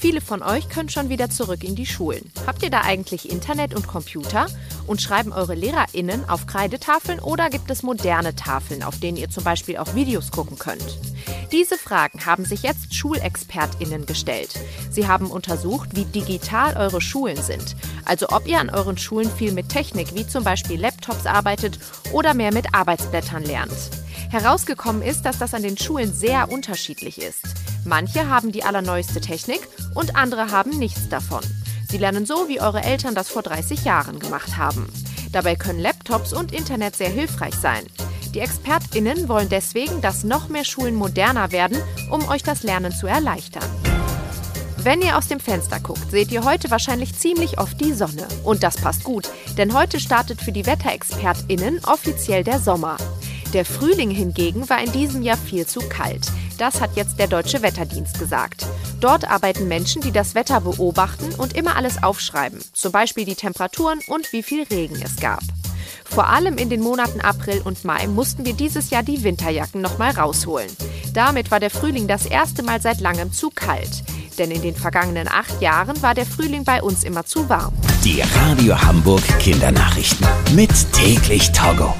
Viele von euch können schon wieder zurück in die Schulen. Habt ihr da eigentlich Internet und Computer? Und schreiben eure LehrerInnen auf Kreidetafeln oder gibt es moderne Tafeln, auf denen ihr zum Beispiel auch Videos gucken könnt? Diese Fragen haben sich jetzt SchulexpertInnen gestellt. Sie haben untersucht, wie digital eure Schulen sind. Also ob ihr an euren Schulen viel mit Technik wie zum Beispiel Laptops arbeitet oder mehr mit Arbeitsblättern lernt. Herausgekommen ist, dass das an den Schulen sehr unterschiedlich ist. Manche haben die allerneueste Technik und andere haben nichts davon. Sie lernen so, wie eure Eltern das vor 30 Jahren gemacht haben. Dabei können Laptops und Internet sehr hilfreich sein. Die ExpertInnen wollen deswegen, dass noch mehr Schulen moderner werden, um euch das Lernen zu erleichtern. Wenn ihr aus dem Fenster guckt, seht ihr heute wahrscheinlich ziemlich oft die Sonne. Und das passt gut, denn heute startet für die WetterexpertInnen offiziell der Sommer. Der Frühling hingegen war in diesem Jahr viel zu kalt. Das hat jetzt der Deutsche Wetterdienst gesagt. Dort arbeiten Menschen, die das Wetter beobachten und immer alles aufschreiben, zum Beispiel die Temperaturen und wie viel Regen es gab. Vor allem in den Monaten April und Mai mussten wir dieses Jahr die Winterjacken nochmal rausholen. Damit war der Frühling das erste Mal seit langem zu kalt. Denn in den vergangenen acht Jahren war der Frühling bei uns immer zu warm. Die Radio Hamburg Kindernachrichten. Mit täglich Togo.